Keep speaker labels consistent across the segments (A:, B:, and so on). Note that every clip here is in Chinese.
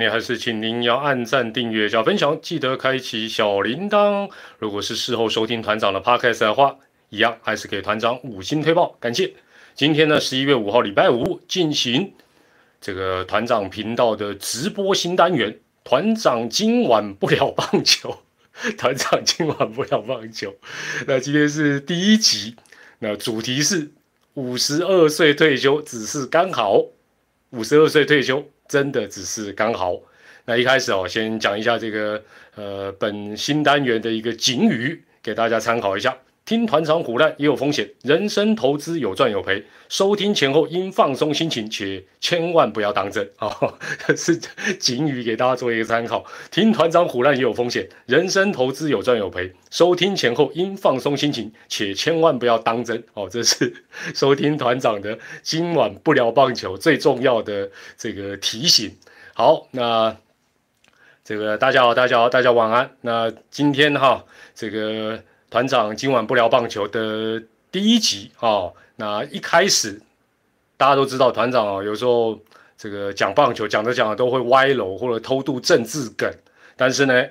A: 你还是请您要按赞、订阅、加分享，记得开启小铃铛。如果是事后收听团长的 podcast 的话，一样还是给团长五星推报，感谢。今天呢，十一月五号礼拜五进行这个团长频道的直播新单元。团长今晚不聊棒球，团长今晚不聊棒球。那今天是第一集，那主题是五十二岁退休，只是刚好。五十二岁退休。真的只是刚好。那一开始哦，先讲一下这个呃本新单元的一个警语，给大家参考一下。听团长虎烂也有风险，人生投资有赚有赔。收听前后应放松心情，且千万不要当真啊！是警语，给大家做一个参考。听团长虎烂也有风险，人生投资有赚有赔。收听前后应放松心情，且千万不要当真哦。这是 收听团长的今晚不聊棒球最重要的这个提醒。好，那这个大家好，大家好，大家晚安。那今天哈，这个。团长今晚不聊棒球的第一集啊，那一开始大家都知道，团长啊有时候这个讲棒球讲着讲着都会歪楼或者偷渡政治梗，但是呢，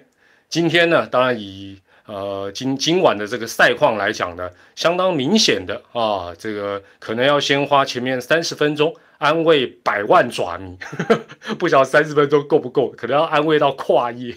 A: 今天呢，当然以呃今今晚的这个赛况来讲呢，相当明显的啊，这个可能要先花前面三十分钟安慰百万爪迷，不晓得三十分钟够不够，可能要安慰到跨夜。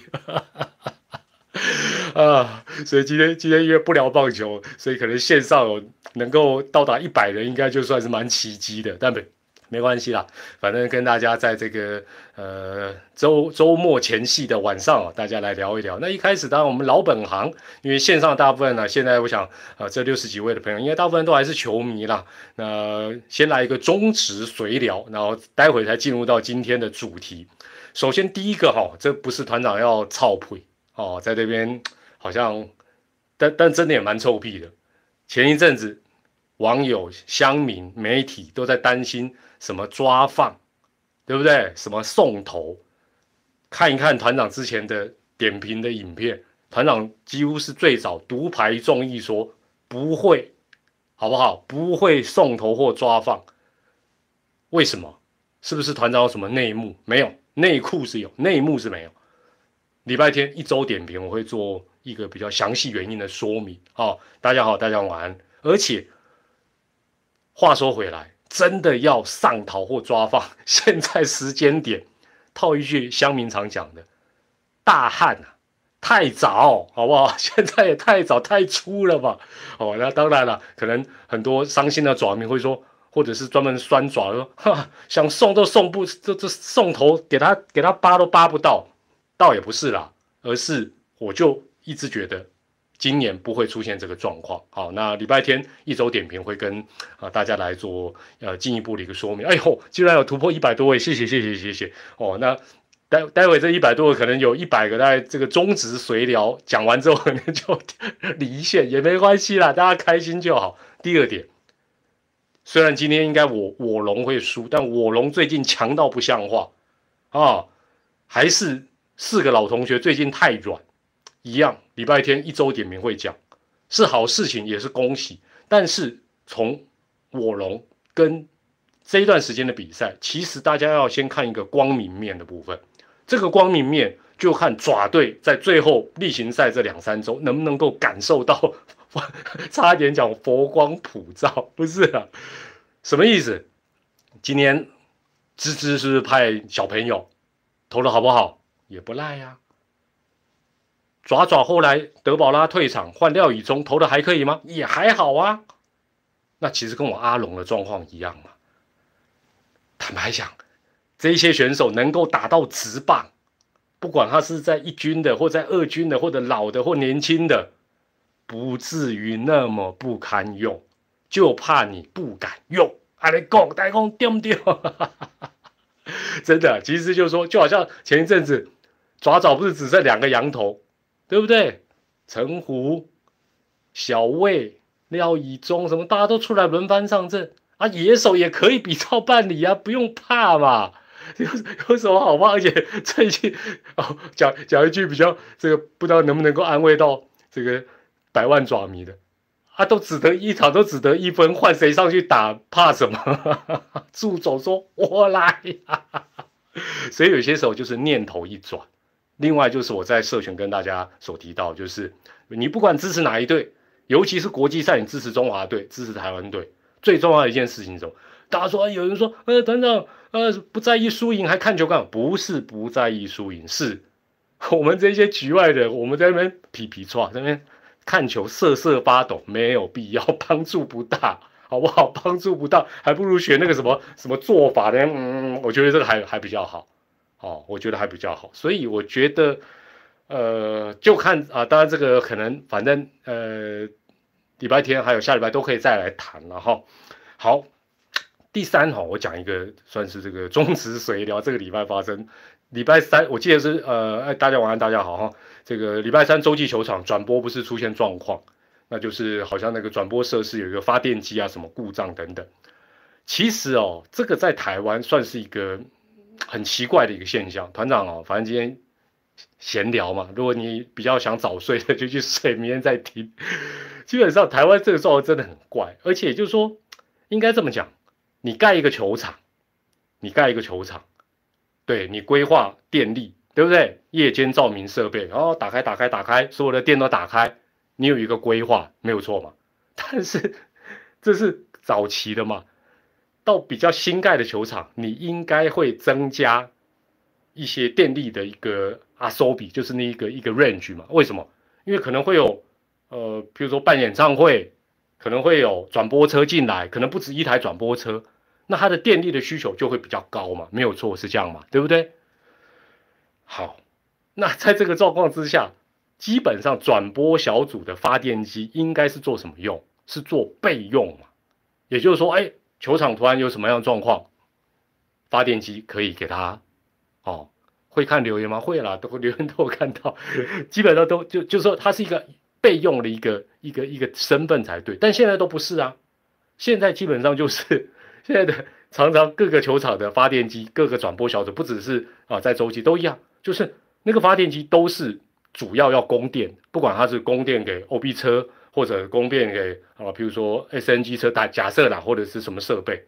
A: 啊，所以今天今天因为不聊棒球，所以可能线上有能够到达一百人，应该就算是蛮奇迹的。但没没关系啦，反正跟大家在这个呃周周末前夕的晚上啊，大家来聊一聊。那一开始当然我们老本行，因为线上大部分呢，现在我想啊，这六十几位的朋友，应该大部分都还是球迷啦。那先来一个中职随聊，然后待会才进入到今天的主题。首先第一个哈，这不是团长要操配。哦，在这边好像，但但真的也蛮臭屁的。前一阵子，网友、乡民、媒体都在担心什么抓放，对不对？什么送头？看一看团长之前的点评的影片，团长几乎是最早独排众议说不会，好不好？不会送头或抓放。为什么？是不是团长有什么内幕？没有，内裤是有，内幕是没有。礼拜天一周点评，我会做一个比较详细原因的说明。好，大家好，大家晚安。而且话说回来，真的要上逃或抓放，现在时间点，套一句乡民常讲的，大旱啊，太早，好不好？现在也太早太粗了吧？哦，那当然了，可能很多伤心的爪民会说，或者是专门酸爪说，哈，想送都送不，这这送头给他给他扒都扒不到。倒也不是啦，而是我就一直觉得今年不会出现这个状况。好，那礼拜天一周点评会跟啊大家来做呃进一步的一个说明。哎呦，居然有突破一百多位，谢谢谢谢谢谢哦。那待待会这一百多个可能有一百个在这个中职随聊讲完之后可能就离线也没关系啦，大家开心就好。第二点，虽然今天应该我我龙会输，但我龙最近强到不像话啊，还是。四个老同学最近太软，一样。礼拜天一周点名会讲，是好事情，也是恭喜。但是从我龙跟这一段时间的比赛，其实大家要先看一个光明面的部分。这个光明面就看爪队在最后例行赛这两三周能不能够感受到，差点讲佛光普照，不是啊？什么意思？今年芝芝是不是派小朋友投的好不好？也不赖呀，爪爪后来德保拉退场换廖以中投的还可以吗？也还好啊。那其实跟我阿龙的状况一样嘛。坦白讲，这些选手能够打到直棒，不管他是在一军的，或在二军的，或者老的或年轻的，不至于那么不堪用，就怕你不敢用。阿你讲，大讲对不对？真的，其实就是说，就好像前一阵子。爪爪不是只剩两个羊头，对不对？陈虎、小魏、廖以忠什么，大家都出来轮番上阵啊！野手也可以比照办理啊，不用怕嘛，有有什么好怕？而且最近哦，讲讲一句比较这个，不知道能不能够安慰到这个百万爪迷的啊，都只得一场，都只得一分，换谁上去打，怕什么？祝总说：“我来呀。”所以有些时候就是念头一转。另外就是我在社群跟大家所提到，就是你不管支持哪一队，尤其是国际赛，你支持中华队，支持台湾队，最重要的一件事情是什么，大家说有人说，呃，团长，呃，不在意输赢还看球干不是不在意输赢，是 我们这些局外人，我们在那边皮皮错，那边看球瑟瑟发抖，没有必要，帮助不大，好不好？帮助不大，还不如学那个什么什么做法呢？嗯，我觉得这个还还比较好。哦，我觉得还比较好，所以我觉得，呃，就看啊，当然这个可能，反正呃，礼拜天还有下礼拜都可以再来谈了哈。好，第三哈，我讲一个算是这个中职水疗，这个礼拜发生，礼拜三我记得是呃，哎，大家晚安，大家好哈。这个礼拜三洲际球场转播不是出现状况，那就是好像那个转播设施有一个发电机啊什么故障等等。其实哦，这个在台湾算是一个。很奇怪的一个现象，团长哦，反正今天闲聊嘛，如果你比较想早睡的，就去睡，明天再听。基本上台湾这个状况真的很怪，而且就是说，应该这么讲，你盖一个球场，你盖一个球场，对你规划电力，对不对？夜间照明设备，然后打开打开打开，所有的电都打开，你有一个规划，没有错嘛？但是这是早期的嘛？到比较新盖的球场，你应该会增加一些电力的一个阿收比，就是那一个一个 range 嘛？为什么？因为可能会有呃，比如说办演唱会，可能会有转播车进来，可能不止一台转播车，那它的电力的需求就会比较高嘛？没有错，是这样嘛？对不对？好，那在这个状况之下，基本上转播小组的发电机应该是做什么用？是做备用嘛？也就是说，哎。球场突然有什么样的状况，发电机可以给他，哦，会看留言吗？会啦，都 留言都有看到，基本上都就就说他是一个备用的一个一个一个身份才对，但现在都不是啊，现在基本上就是 现在的常常各个球场的发电机，各个转播小组不只是啊在洲际都一样，就是那个发电机都是主要要供电，不管它是供电给 OB 车。或者供电给啊，比如说 SNG 车，打假设啦，或者是什么设备，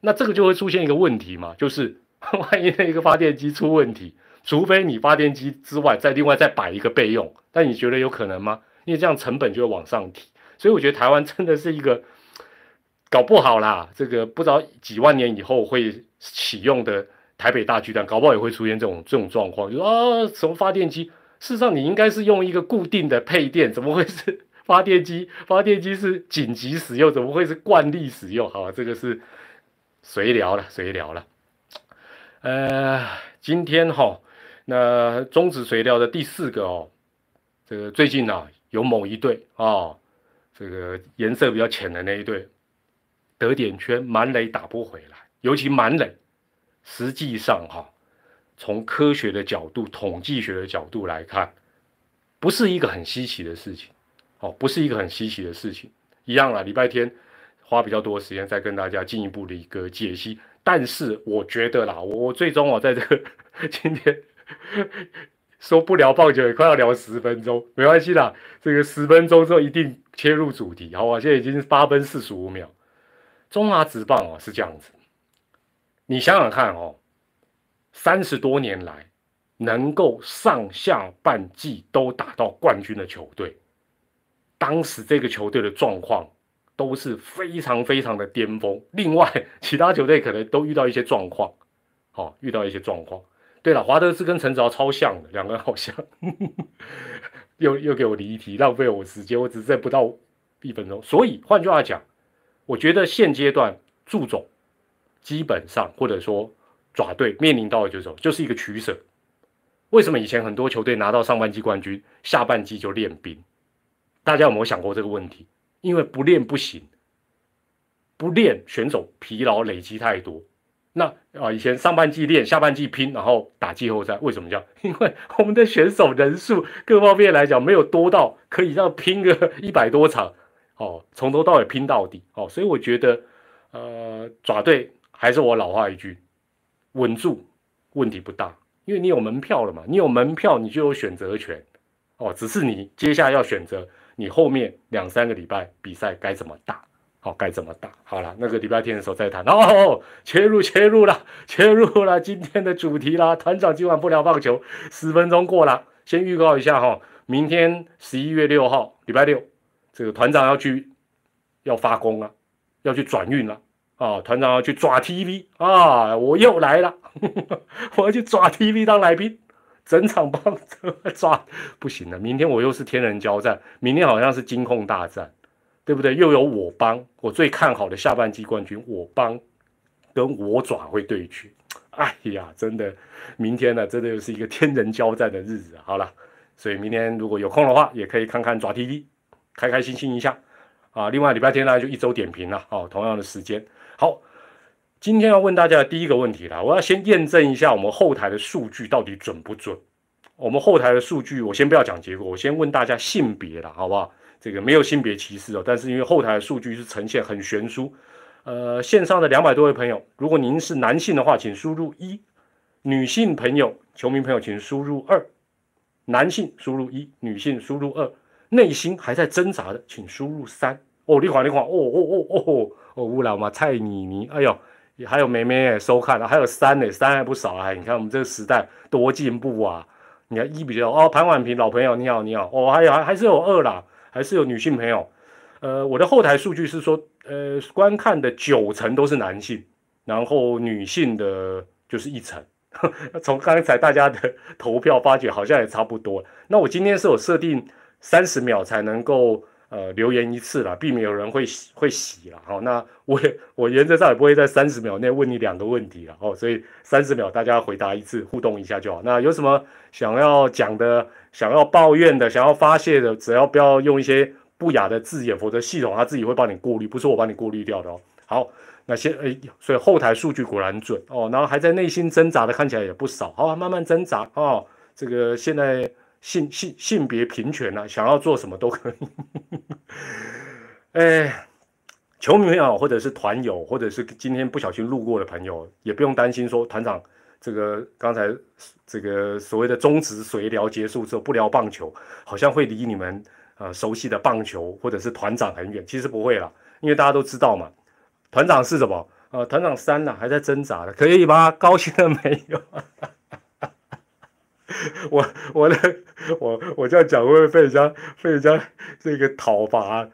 A: 那这个就会出现一个问题嘛，就是 万一那个发电机出问题，除非你发电机之外再另外再摆一个备用，但你觉得有可能吗？因为这样成本就会往上提，所以我觉得台湾真的是一个搞不好啦，这个不知道几万年以后会启用的台北大巨蛋，搞不好也会出现这种这种状况，就说啊什么发电机，事实上你应该是用一个固定的配电，怎么会是？发电机，发电机是紧急使用，怎么会是惯例使用？好，这个是随聊了，随聊了。呃，今天哈，那中止随聊的第四个哦，这个最近呢，有某一队啊，这个颜色比较浅的那一队，得点圈满垒打不回来，尤其满垒，实际上哈，从科学的角度、统计学的角度来看，不是一个很稀奇的事情。哦，不是一个很稀奇的事情，一样啦。礼拜天花比较多时间再跟大家进一步的一个解析。但是我觉得啦，我最终哦，在这 今天说不聊棒球，也快要聊十分钟，没关系啦。这个十分钟之后一定切入主题，好吧？现在已经是八分四十五秒。中华职棒哦是这样子，你想想看哦，三十多年来能够上下半季都打到冠军的球队。当时这个球队的状况都是非常非常的巅峰，另外其他球队可能都遇到一些状况，好遇到一些状况。对了，华德斯跟陈子豪超像的，两个人好像，又又给我离题，浪费我时间，我只剩不到一分钟。所以换句话讲，我觉得现阶段祝总基本上或者说爪队面临到的就是就是一个取舍。为什么以前很多球队拿到上半季冠军，下半季就练兵？大家有没有想过这个问题？因为不练不行，不练选手疲劳累积太多。那啊，以前上半季练，下半季拼，然后打季后赛，为什么叫？因为我们的选手人数各方面来讲没有多到可以让拼个 一百多场，哦，从头到尾拼到底，哦，所以我觉得，呃，爪队还是我老话一句，稳住，问题不大，因为你有门票了嘛，你有门票，你就有选择权，哦，只是你接下来要选择。你后面两三个礼拜比赛该怎么打？好，该怎么打？好了，那个礼拜天的时候再谈。哦，切入切入了，切入了今天的主题啦。团长今晚不聊棒球，十分钟过了，先预告一下哈，明天十一月六号，礼拜六，这个团长要去要发工了，要去转运了啊！团长要去抓 TV 啊！我又来了，我要去抓 TV 当来宾，整场帮抓 不行了。明天我又是天人交战，明天好像是金控大战。对不对？又有我帮，我最看好的下半季冠军，我帮跟我爪会对决。哎呀，真的，明天呢，真的又是一个天人交战的日子。好了，所以明天如果有空的话，也可以看看爪 TV，开开心心一下啊。另外礼拜天呢，就一周点评了哦，同样的时间。今天要问大家的第一个问题啦，我要先验证一下我们后台的数据到底准不准。我们后台的数据，我先不要讲结果，我先问大家性别了，好不好？这个没有性别歧视哦，但是因为后台的数据是呈现很悬殊，呃，线上的两百多位朋友，如果您是男性的话，请输入一；女性朋友、球迷朋友，请输入二；男性输入一，女性输入二；内心还在挣扎的，请输入三。哦，你看，你看，哦哦哦哦哦，乌老嘛，蔡妮妮，哎呦，还有妹妹收看了，还有三呢，三还不少啊！你看我们这个时代多进步啊！你看一比较哦，潘婉平老朋友，你好，你好，哦，还有还是有二啦。还是有女性朋友，呃，我的后台数据是说，呃，观看的九成都是男性，然后女性的就是一成。从刚才大家的投票发觉，好像也差不多。那我今天是有设定三十秒才能够呃留言一次了，避免有人会会洗了。好，那我也我原则上也不会在三十秒内问你两个问题了。哦，所以三十秒大家回答一次，互动一下就好。那有什么想要讲的？想要抱怨的，想要发泄的，只要不要用一些不雅的字眼，否则系统它自己会帮你过滤，不是我帮你过滤掉的哦。好，那先诶，所以后台数据果然准哦。然后还在内心挣扎的，看起来也不少。好，慢慢挣扎哦。这个现在性性性别平权啊，想要做什么都可以。哎，球迷朋友，或者是团友，或者是今天不小心路过的朋友，也不用担心说团长。这个刚才这个所谓的中止随聊结束之后不聊棒球，好像会离你们呃熟悉的棒球或者是团长很远。其实不会啦，因为大家都知道嘛，团长是什么？呃，团长三呢，还在挣扎的，可以吗？高兴了没有？我我的我我这样讲会不会被人家被人家这个讨伐？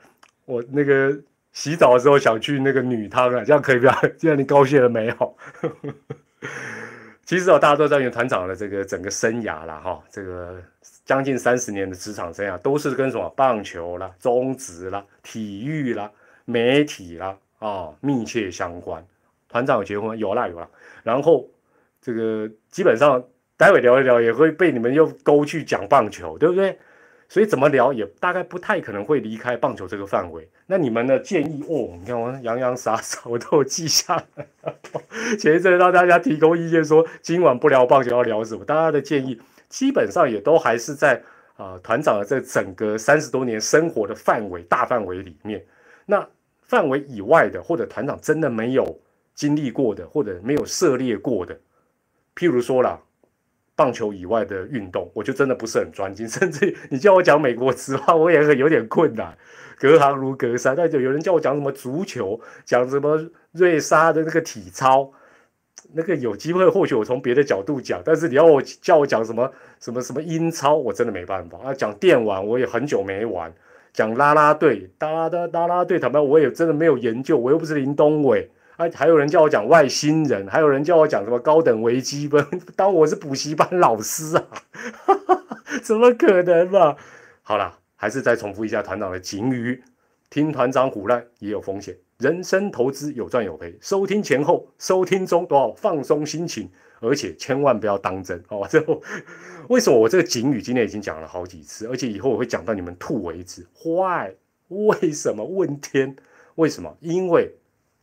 A: 我那个洗澡的时候想去那个女汤啊，这样可以不要？这样你高兴了没有？其实哦，大家都知道，团长的这个整个生涯了哈，这个将近三十年的职场生涯，都是跟什么棒球啦、中职啦、体育啦、媒体啦啊密切相关。团长有结婚有啦有啦，然后这个基本上待会聊一聊，也会被你们又勾去讲棒球，对不对？所以怎么聊也大概不太可能会离开棒球这个范围。那你们的建议哦，你看我洋洋洒洒我都有记下来。前一阵让大家提供意见说今晚不聊棒球要聊什么，大家的建议基本上也都还是在啊团长的这整个三十多年生活的范围大范围里面。那范围以外的，或者团长真的没有经历过的，或者没有涉猎过的，譬如说啦。棒球以外的运动，我就真的不是很专精，甚至你叫我讲美国职棒，我也很有点困难，隔行如隔山。但就有人叫我讲什么足球，讲什么瑞莎的那个体操，那个有机会或许我从别的角度讲。但是你要我叫我讲什么什么什么英超，我真的没办法啊。讲电玩，我也很久没玩。讲啦啦队，哒啦哒啦啦队，坦白我也真的没有研究，我又不是林东伟。还还有人叫我讲外星人，还有人叫我讲什么高等微积分，当我是补习班老师啊？怎么可能嘛？好了，还是再重复一下团长的警语：听团长胡乱也有风险，人生投资有赚有赔，收听前后、收听中都要放松心情，而且千万不要当真哦。最后，为什么我这个警语今天已经讲了好几次，而且以后我会讲到你们吐为止？Why？为什么？问天？为什么？因为。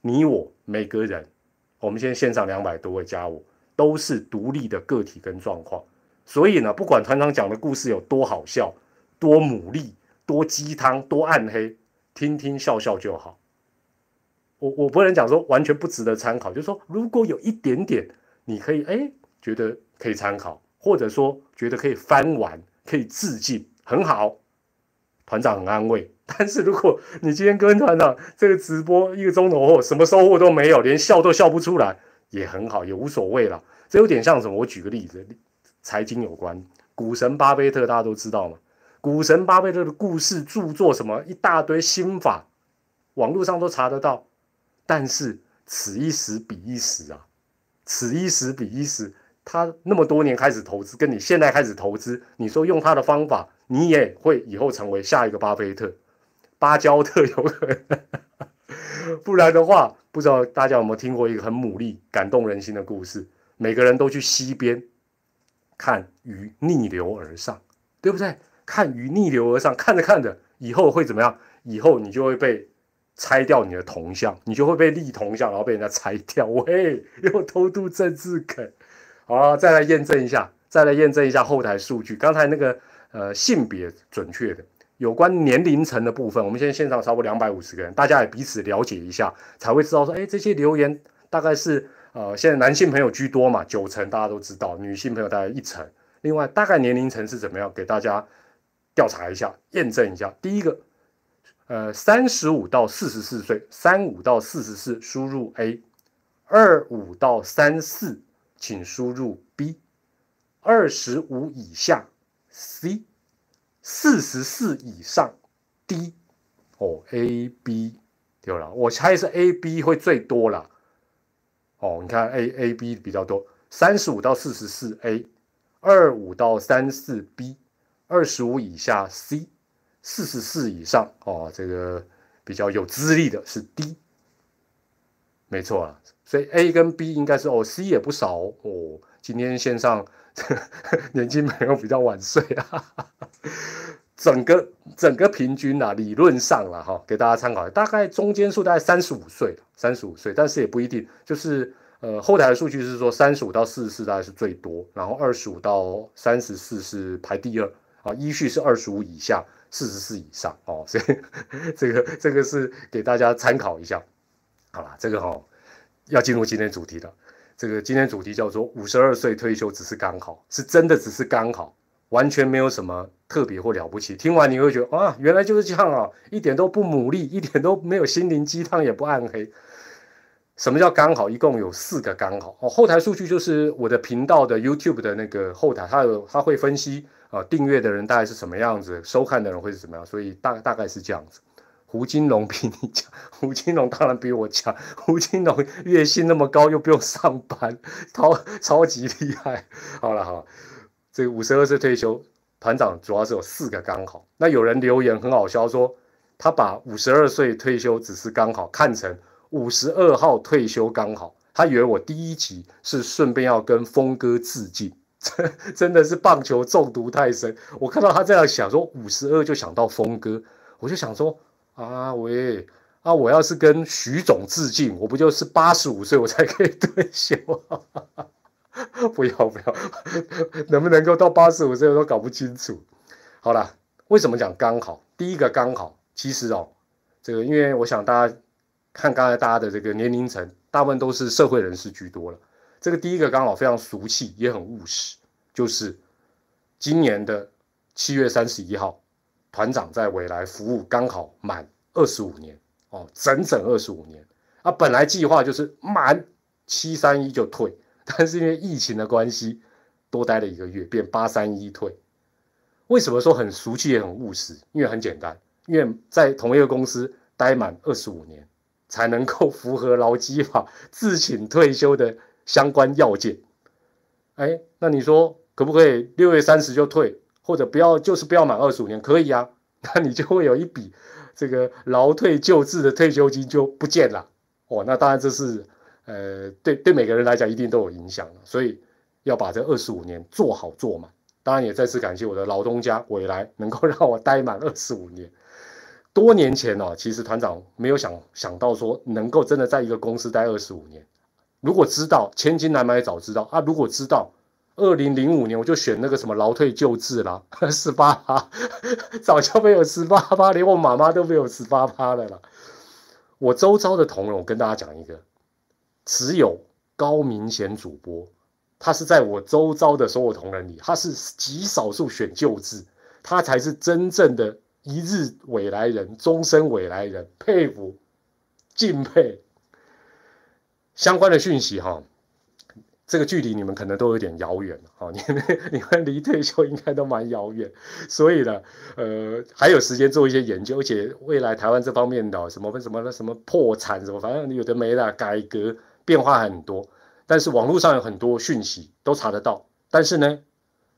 A: 你我每个人，我们现在线上两百多位加我，都是独立的个体跟状况，所以呢，不管团长讲的故事有多好笑、多牡蛎、多鸡汤、多暗黑，听听笑笑就好。我我不能讲说完全不值得参考，就是说如果有一点点，你可以哎觉得可以参考，或者说觉得可以翻完、可以致敬，很好，团长很安慰，但是如果你今天跟团长这个直播一个钟头后，什么收获都没有，连笑都笑不出来，也很好，也无所谓了。这有点像什么？我举个例子，财经有关，股神巴菲特大家都知道嘛。股神巴菲特的故事、著作什么一大堆心法，网络上都查得到。但是此一时彼一时啊，此一时彼一时。他那么多年开始投资，跟你现在开始投资，你说用他的方法，你也会以后成为下一个巴菲特、芭蕉特有可能。不然的话，不知道大家有没有听过一个很牡蛎、感动人心的故事？每个人都去溪边看鱼逆流而上，对不对？看鱼逆流而上，看着看着，以后会怎么样？以后你就会被拆掉你的铜像，你就会被立铜像，然后被人家拆掉。喂，又偷渡政治梗。好，再来验证一下，再来验证一下后台数据。刚才那个呃性别准确的，有关年龄层的部分，我们现在线上超过两百五十个人，大家也彼此了解一下，才会知道说，哎，这些留言大概是呃现在男性朋友居多嘛，九成大家都知道，女性朋友大概一成。另外，大概年龄层是怎么样？给大家调查一下，验证一下。第一个，呃，三十五到四十四岁，三五到四十四输入 A，二五到三四。请输入 B，二十五以下 C，四十四以上 D，哦 A B 对了，我猜是 A B 会最多了。哦，你看 A A B 比较多，三十五到四十四 A，二五到三四 B，二十五以下 C，四十四以上哦，这个比较有资历的是 D，没错啊。所以 A 跟 B 应该是哦，C 也不少哦。今天线上呵 年轻朋友比较晚睡啊，整个整个平均啊，理论上了哈，给大家参考，大概中间数大概三十五岁，三十五岁，但是也不一定，就是呃后台的数据是说三十五到四十四大概是最多，然后二十五到三十四是排第二啊，依序是二十五以下，四十四以上哦，所以 这个这个是给大家参考一下，好了，这个哈。要进入今天主题了，这个今天主题叫做五十二岁退休只是刚好，是真的只是刚好，完全没有什么特别或了不起。听完你会觉得啊，原来就是这样啊，一点都不努力，一点都没有心灵鸡汤，也不暗黑。什么叫刚好？一共有四个刚好哦。后台数据就是我的频道的 YouTube 的那个后台，它有它会分析啊，订阅的人大概是什么样子，收看的人会是怎么样，所以大大概是这样子。胡金龙比你强，胡金龙当然比我强。胡金龙月薪那么高，又不用上班，超超级厉害。好了好，这个五十二岁退休，团长主要是有四个刚好。那有人留言很好笑，说他把五十二岁退休只是刚好看成五十二号退休刚好，他以为我第一集是顺便要跟峰哥致敬，真的是棒球中毒太深。我看到他这样想，说五十二就想到峰哥，我就想说。啊喂啊！我要是跟徐总致敬，我不就是八十五岁我才可以退休？不 要不要，能不能够到八十五岁我都搞不清楚。好了，为什么讲刚好？第一个刚好，其实哦，这个因为我想大家看刚才大家的这个年龄层，大部分都是社会人士居多了。这个第一个刚好非常俗气，也很务实，就是今年的七月三十一号。团长在未来服务刚好满二十五年哦，整整二十五年啊！本来计划就是满七三一就退，但是因为疫情的关系，多待了一个月，变八三一退。为什么说很俗气也很务实？因为很简单，因为在同一个公司待满二十五年，才能够符合劳基法自请退休的相关要件。哎，那你说可不可以六月三十就退？或者不要，就是不要满二十五年，可以啊，那你就会有一笔这个劳退救治的退休金就不见了哦。那当然这是呃，对对每个人来讲一定都有影响，所以要把这二十五年做好做满。当然也再次感谢我的老东家未来能够让我待满二十五年。多年前哦，其实团长没有想想到说能够真的在一个公司待二十五年。如果知道千金难买早知道啊，如果知道。二零零五年我就选那个什么劳退救治啦，十八趴，早就没有十八趴，连我妈妈都没有十八趴的了。我周遭的同仁，我跟大家讲一个，只有高明贤主播，他是在我周遭的所有同仁里，他是极少数选救治，他才是真正的一日未来人，终身未来人，佩服，敬佩。相关的讯息哈，这个距离你们可能都有点遥远哈，你们你们离退休应该都蛮遥远，所以呢，呃，还有时间做一些研究，而且未来台湾这方面的什么什么什么破产什么，反正有的没的，改革变化很多，但是网络上有很多讯息都查得到，但是呢。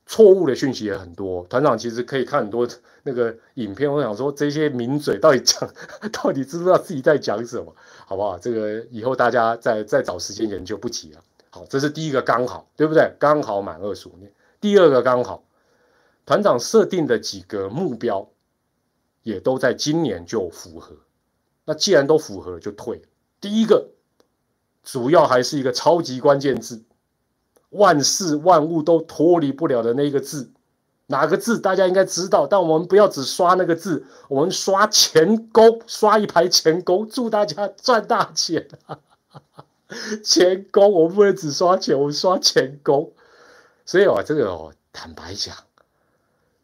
A: 错误的讯息也很多，团长其实可以看很多那个影片。我想说，这些名嘴到底讲，到底知不知道自己在讲什么，好不好？这个以后大家再再找时间研究不急了。好，这是第一个刚好，对不对？刚好满二十五年。第二个刚好，团长设定的几个目标，也都在今年就符合。那既然都符合，就退。第一个，主要还是一个超级关键字。万事万物都脱离不了的那个字，哪个字大家应该知道？但我们不要只刷那个字，我们刷钱钩，刷一排钱钩，祝大家赚大钱！钱钩，我不能只刷钱，我刷钱钩。所以哦，这个哦，坦白讲，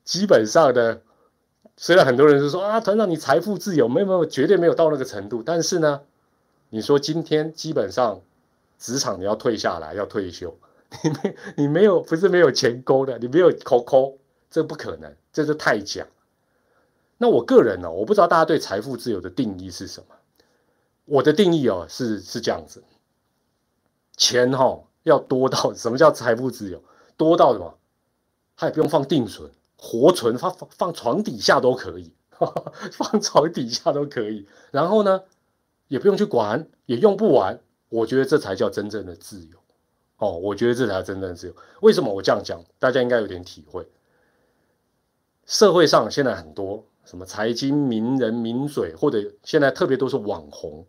A: 基本上呢，虽然很多人就说啊，团长你财富自由，没有没有，绝对没有到那个程度。但是呢，你说今天基本上职场你要退下来，要退休。你没你没有不是没有钱勾的，你没有抠抠，这不可能，这是太假。那我个人呢，我不知道大家对财富自由的定义是什么。我的定义哦是是这样子，钱哈要多到什么叫财富自由？多到什么？它也不用放定存，活存放放放床底下都可以，放床底下都可以。然后呢，也不用去管，也用不完。我觉得这才叫真正的自由。哦，我觉得这才真正的自由。为什么我这样讲？大家应该有点体会。社会上现在很多什么财经名人名嘴，或者现在特别都是网红，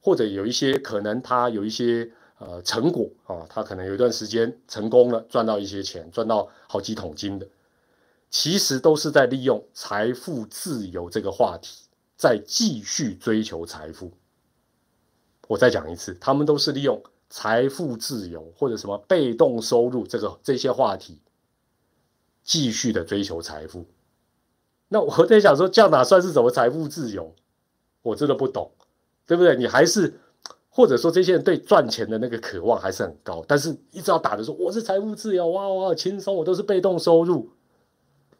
A: 或者有一些可能他有一些呃成果啊，他可能有一段时间成功了，赚到一些钱，赚到好几桶金的，其实都是在利用财富自由这个话题，在继续追求财富。我再讲一次，他们都是利用。财富自由或者什么被动收入，这个这些话题，继续的追求财富。那我在想说，这样哪算是什么财富自由？我真的不懂，对不对？你还是或者说这些人对赚钱的那个渴望还是很高，但是一直要打的说我是财富自由，哇哇轻松，我都是被动收入。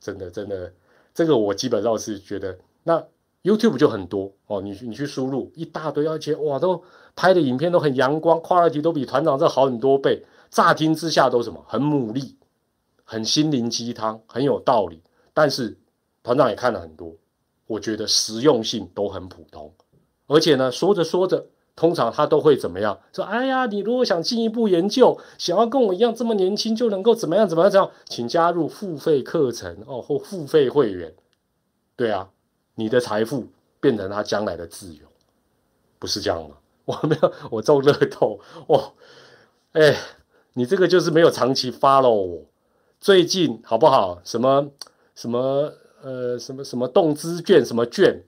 A: 真的真的，这个我基本上是觉得那。YouTube 就很多哦，你你去输入一大堆，而且哇，都拍的影片都很阳光，quality 都比团长这好很多倍。乍听之下都什么很努力，很心灵鸡汤，很有道理。但是团长也看了很多，我觉得实用性都很普通。而且呢，说着说着，通常他都会怎么样？说哎呀，你如果想进一步研究，想要跟我一样这么年轻就能够怎么样怎么样怎样，请加入付费课程哦，或付费会员。对啊。你的财富变成他将来的自由，不是这样吗？我没有，我中乐透哦，哎，你这个就是没有长期 follow 我。最近好不好？什么什么呃，什么什么动资券，什么券，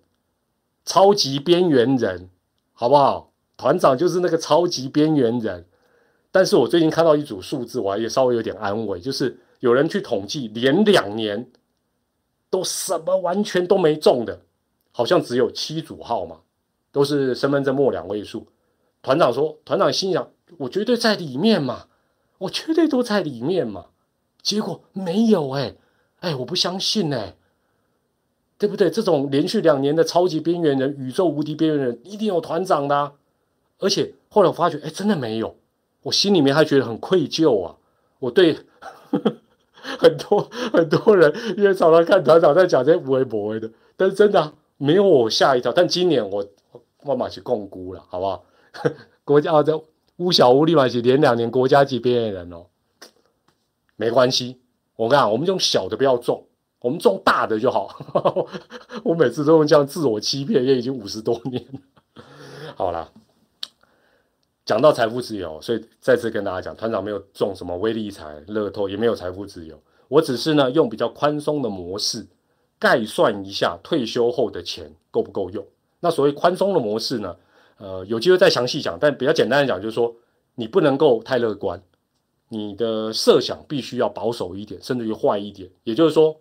A: 超级边缘人，好不好？团长就是那个超级边缘人。但是我最近看到一组数字，我也稍微有点安慰，就是有人去统计，连两年。都什么完全都没中的，好像只有七组号码，都是身份证末两位数。团长说，团长心想，我绝对在里面嘛，我绝对都在里面嘛。结果没有哎，哎，我不相信哎，对不对？这种连续两年的超级边缘人、宇宙无敌边缘人，一定有团长的。而且后来我发觉，哎，真的没有，我心里面还觉得很愧疚啊，我对。很多很多人因为常常看团长在讲这些无微不微的，但是真的没有我吓一跳。但今年我慢慢去共估了，好不好？国家啊，这乌小乌立马是连两年国家级边缘人哦，没关系。我讲，我们用小的不要中，我们中大的就好。我每次都用这样自我欺骗，也已经五十多年了。好了。讲到财富自由，所以再次跟大家讲，团长没有中什么微利财、乐透，也没有财富自由。我只是呢用比较宽松的模式概算一下退休后的钱够不够用。那所谓宽松的模式呢，呃，有机会再详细讲。但比较简单的讲，就是说你不能够太乐观，你的设想必须要保守一点，甚至于坏一点。也就是说，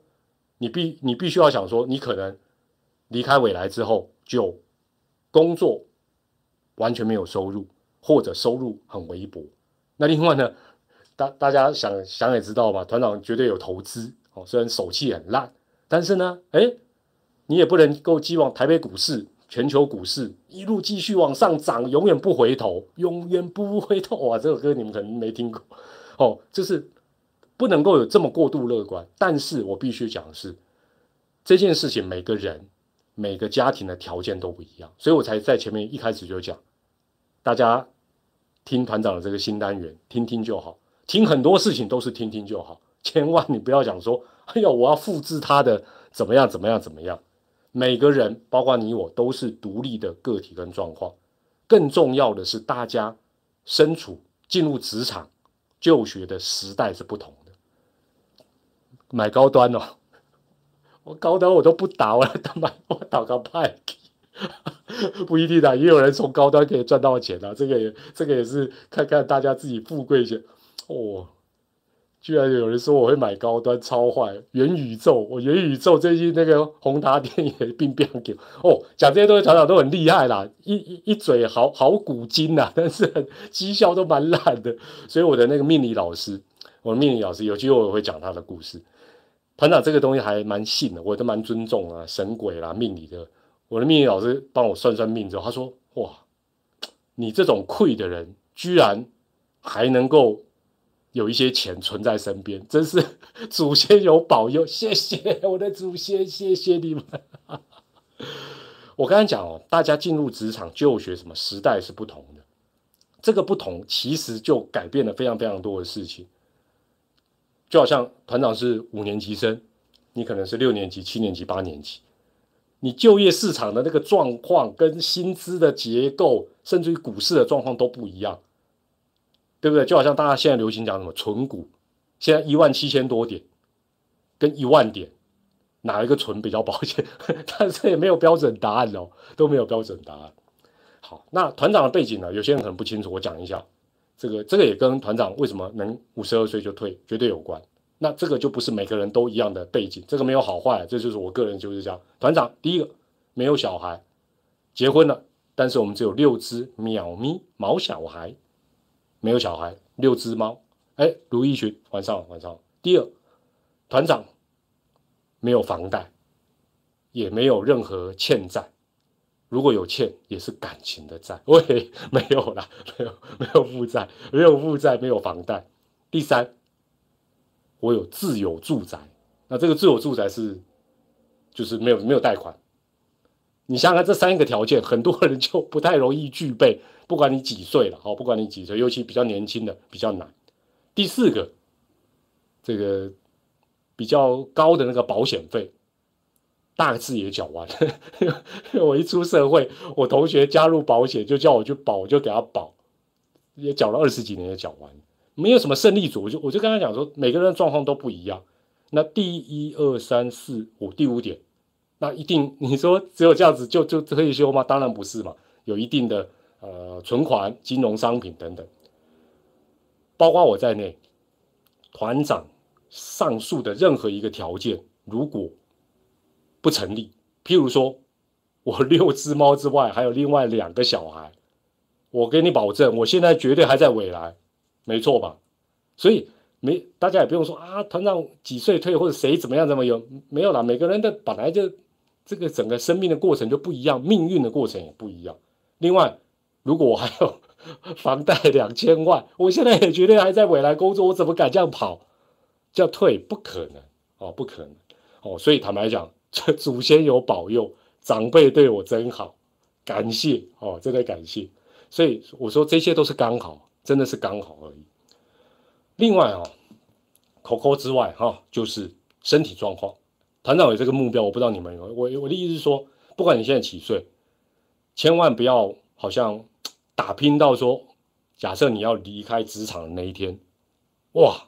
A: 你必你必须要想说，你可能离开未来之后，就工作完全没有收入，或者收入很微薄。那另外呢，大大家想想也知道吧，团长绝对有投资哦，虽然手气很烂，但是呢，哎，你也不能够寄望台北股市、全球股市一路继续往上涨，永远不回头，永远不回头啊！这首歌你们可能没听过哦，就是不能够有这么过度乐观。但是我必须讲的是，这件事情每个人、每个家庭的条件都不一样，所以我才在前面一开始就讲，大家。听团长的这个新单元，听听就好。听很多事情都是听听就好，千万你不要讲说，哎呀，我要复制他的怎么样怎么样怎么样。每个人，包括你我，都是独立的个体跟状况。更重要的是，大家身处进入职场就学的时代是不同的。买高端哦，我高端我都不倒了，他买我打个派。不一定的，也有人从高端可以赚到钱啊。这个也，这个也是看看大家自己富贵些。哦，居然有人说我会买高端，超坏！元宇宙，我元宇宙最近那个宏达电也并不给哦，讲这些东西，团长都很厉害啦，一一一嘴好好古今呐，但是绩效都蛮烂的。所以我的那个命理老师，我的命理老师有机会我会讲他的故事。团长这个东西还蛮信的，我都蛮尊重啊，神鬼啦，命理的。我的命理老师帮我算算命之后，他说：“哇，你这种愧的人，居然还能够有一些钱存在身边，真是祖先有保佑，谢谢 我的祖先，谢谢你们。”我刚才讲哦，大家进入职场就学什么时代是不同的，这个不同其实就改变了非常非常多的事情。就好像团长是五年级生，你可能是六年级、七年级、八年级。你就业市场的那个状况，跟薪资的结构，甚至于股市的状况都不一样，对不对？就好像大家现在流行讲什么存股，现在一万七千多点，跟一万点，哪一个存比较保险？但是也没有标准答案哦，都没有标准答案。好，那团长的背景呢？有些人可能不清楚，我讲一下。这个这个也跟团长为什么能五十二岁就退绝对有关。那这个就不是每个人都一样的背景，这个没有好坏，这就是我个人就是这样。团长，第一个没有小孩，结婚了，但是我们只有六只喵咪毛小孩，没有小孩，六只猫。哎，如一群，晚上晚上。第二，团长没有房贷，也没有任何欠债，如果有欠，也是感情的债。喂，没有啦，没有没有负债，没有负债，没有房贷。第三。我有自有住宅，那这个自有住宅是，就是没有没有贷款。你想想看，这三个条件，很多人就不太容易具备。不管你几岁了，好，不管你几岁，尤其比较年轻的比较难。第四个，这个比较高的那个保险费，大致也缴完。我一出社会，我同学加入保险就叫我去保，我就给他保，也缴了二十几年也缴完。没有什么胜利组，我就我就跟他讲说，每个人的状况都不一样。那第一二三四五第五点，那一定你说只有这样子就就退休吗？当然不是嘛，有一定的呃存款、金融商品等等，包括我在内，团长上述的任何一个条件如果不成立，譬如说我六只猫之外还有另外两个小孩，我给你保证，我现在绝对还在未来。没错吧？所以没大家也不用说啊，团长几岁退或者谁怎么样怎么有没有啦？每个人的本来就这个整个生命的过程就不一样，命运的过程也不一样。另外，如果我还有 房贷 两千万，我现在也绝对还在未来工作，我怎么敢这样跑？叫退不可能哦，不可能哦。所以坦白讲，这祖先有保佑，长辈对我真好，感谢哦，真的感谢。所以我说这些都是刚好。真的是刚好而已。另外啊，口口之外哈，就是身体状况。团长有这个目标，我不知道你们有。我我的意思是说，不管你现在几岁，千万不要好像打拼到说，假设你要离开职场的那一天，哇，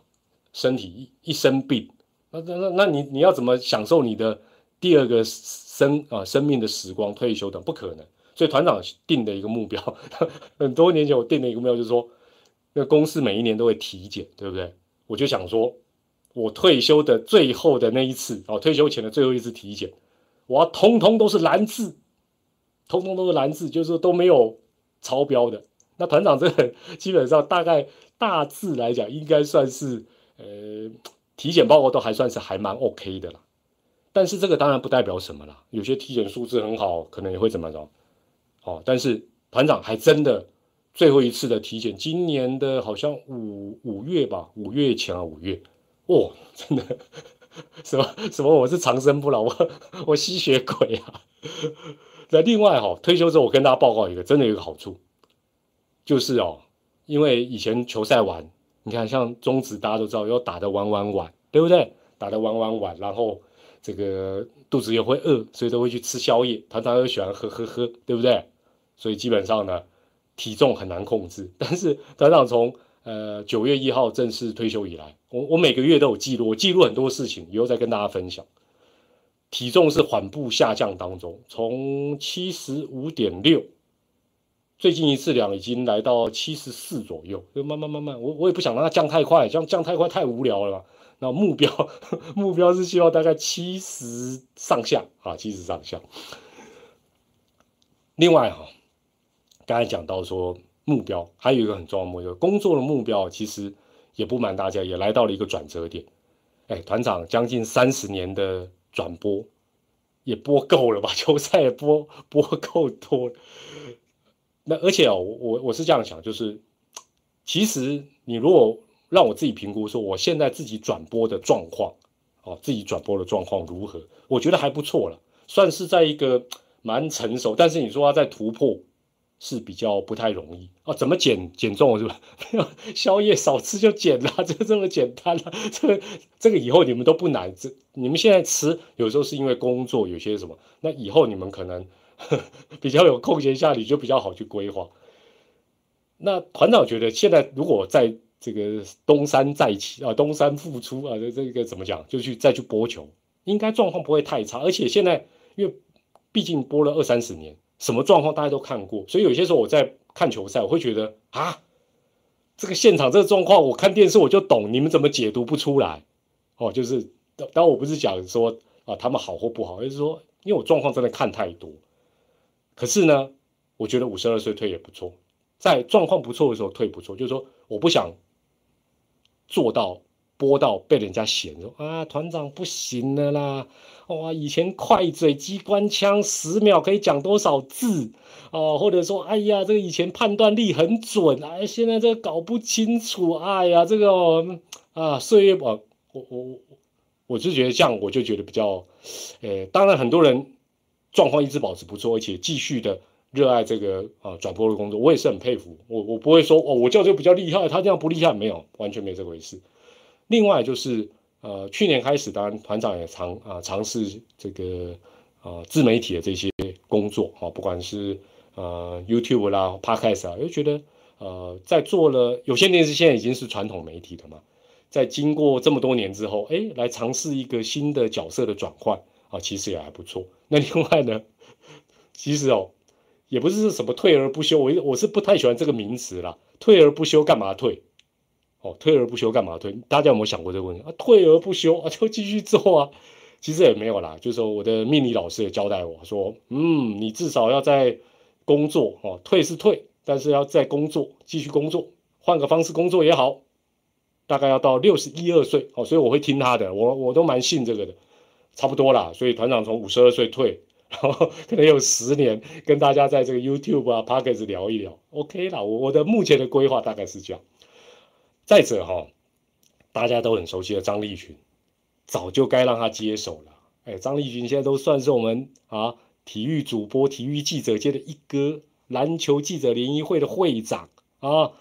A: 身体一一生病，那那那那你你要怎么享受你的第二个生啊生命的时光、退休等？不可能。所以团长定的一个目标，很多年前我定的一个目标就是说。那公司每一年都会体检，对不对？我就想说，我退休的最后的那一次哦，退休前的最后一次体检，我要通通都是蓝字，通通都是蓝字，就是都没有超标的。那团长这个 基本上大概大致来讲，应该算是呃体检报告都还算是还蛮 OK 的啦。但是这个当然不代表什么啦，有些体检数字很好，可能也会怎么着。哦，但是团长还真的最后一次的体检，今年的好像五五月吧，五月前啊五月，哦，真的 什么什么我是长生不老，我 我吸血鬼啊。那另外哈，退休之后我跟大家报告一个，真的有一个好处。就是哦，因为以前球赛完，你看像中职大家都知道要打得晚晚晚，对不对？打得晚晚晚，然后这个肚子也会饿，所以都会去吃宵夜。团长又喜欢喝喝喝，对不对？所以基本上呢，体重很难控制。但是团长从呃九月一号正式退休以来，我我每个月都有记录，我记录很多事情，以后再跟大家分享。体重是缓步下降当中，从七十五点六。最近一次量已经来到七十四左右，就慢慢慢慢，我我也不想让它降太快，降降太快太无聊了。那目标 目标是希望大概七十上下啊，七十上下。另外哈，刚才讲到说目标，还有一个很重要的目标，工作的目标，其实也不瞒大家，也来到了一个转折点。哎，团长将近三十年的转播也播够了吧？球赛也播播够多。那而且哦，我我是这样想，就是其实你如果让我自己评估说，我现在自己转播的状况，哦，自己转播的状况如何？我觉得还不错了，算是在一个蛮成熟。但是你说要再突破是比较不太容易啊。怎么减减重是吧？宵夜少吃就减了，就这么简单了。这个这个以后你们都不难，这你们现在吃有时候是因为工作有些什么，那以后你们可能。比较有空闲下，你就比较好去规划。那团长觉得，现在如果在这个东山再起啊，东山复出啊，这这个怎么讲，就去再去播球，应该状况不会太差。而且现在，因为毕竟播了二三十年，什么状况大家都看过，所以有些时候我在看球赛，我会觉得啊，这个现场这个状况，我看电视我就懂，你们怎么解读不出来？哦，就是当当我不是讲说啊他们好或不好，而是说，因为我状况真的看太多。可是呢，我觉得五十二岁退也不错，在状况不错的时候退不错，就是说我不想做到播到被人家嫌说啊团长不行了啦，哇以前快嘴机关枪十秒可以讲多少字哦，或者说哎呀这个以前判断力很准，哎现在这搞不清楚，哎呀这个啊岁月我我我我就觉得这样我就觉得比较，呃当然很多人。状况一直保持不错，而且继续的热爱这个啊转播的工作，我也是很佩服。我我不会说哦，我叫这个比较厉害，他这样不厉害，没有，完全没这回事。另外就是呃，去年开始，当然团长也尝啊尝试这个啊自媒体的这些工作啊，不管是呃 YouTube 啦、Podcast 啊，就觉得呃在做了有线电视，现在已经是传统媒体了嘛，在经过这么多年之后，哎，来尝试一个新的角色的转换。啊，其实也还不错。那另外呢，其实哦，也不是什么退而不休，我我是不太喜欢这个名词啦。退而不休干嘛退？哦，退而不休干嘛退？大家有没有想过这个问题啊？退而不休啊，就继续做啊。其实也没有啦，就是说我的命理老师也交代我说，嗯，你至少要在工作哦，退是退，但是要在工作，继续工作，换个方式工作也好，大概要到六十一二岁哦，所以我会听他的，我我都蛮信这个的。差不多啦，所以团长从五十二岁退，然后 可能有十年跟大家在这个 YouTube 啊、Pockets 聊一聊，OK 啦。我我的目前的规划大概是这样。再者哈，大家都很熟悉的张立群，早就该让他接手了。哎，张立群现在都算是我们啊体育主播、体育记者界的一哥，篮球记者联谊会的会长啊。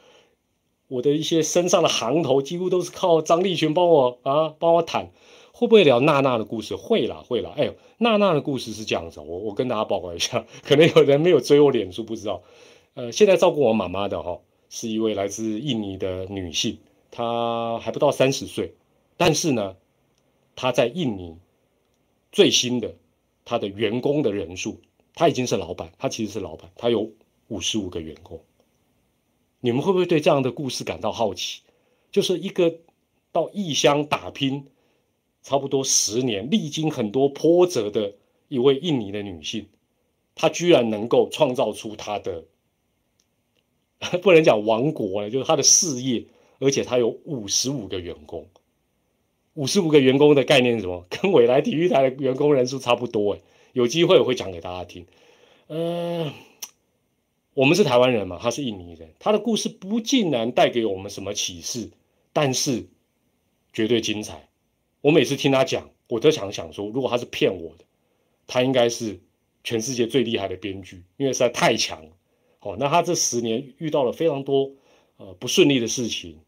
A: 我的一些身上的行头几乎都是靠张立群帮我啊帮我谈。会不会聊娜娜的故事？会啦，会啦。哎，娜娜的故事是这样子，我我跟大家报告一下，可能有人没有追我脸书，不知道。呃，现在照顾我妈妈的哈，是一位来自印尼的女性，她还不到三十岁，但是呢，她在印尼最新的她的员工的人数，她已经是老板，她其实是老板，她有五十五个员工。你们会不会对这样的故事感到好奇？就是一个。到异乡打拼，差不多十年，历经很多波折的一位印尼的女性，她居然能够创造出她的，不能讲王国了，就是他的事业，而且他有五十五个员工，五十五个员工的概念是什么？跟未来体育台的员工人数差不多哎，有机会我会讲给大家听。呃，我们是台湾人嘛，他是印尼人，他的故事不竟然带给我们什么启示，但是。绝对精彩！我每次听他讲，我都想想说，如果他是骗我的，他应该是全世界最厉害的编剧，因为实在太强。哦，那他这十年遇到了非常多呃不顺利的事情，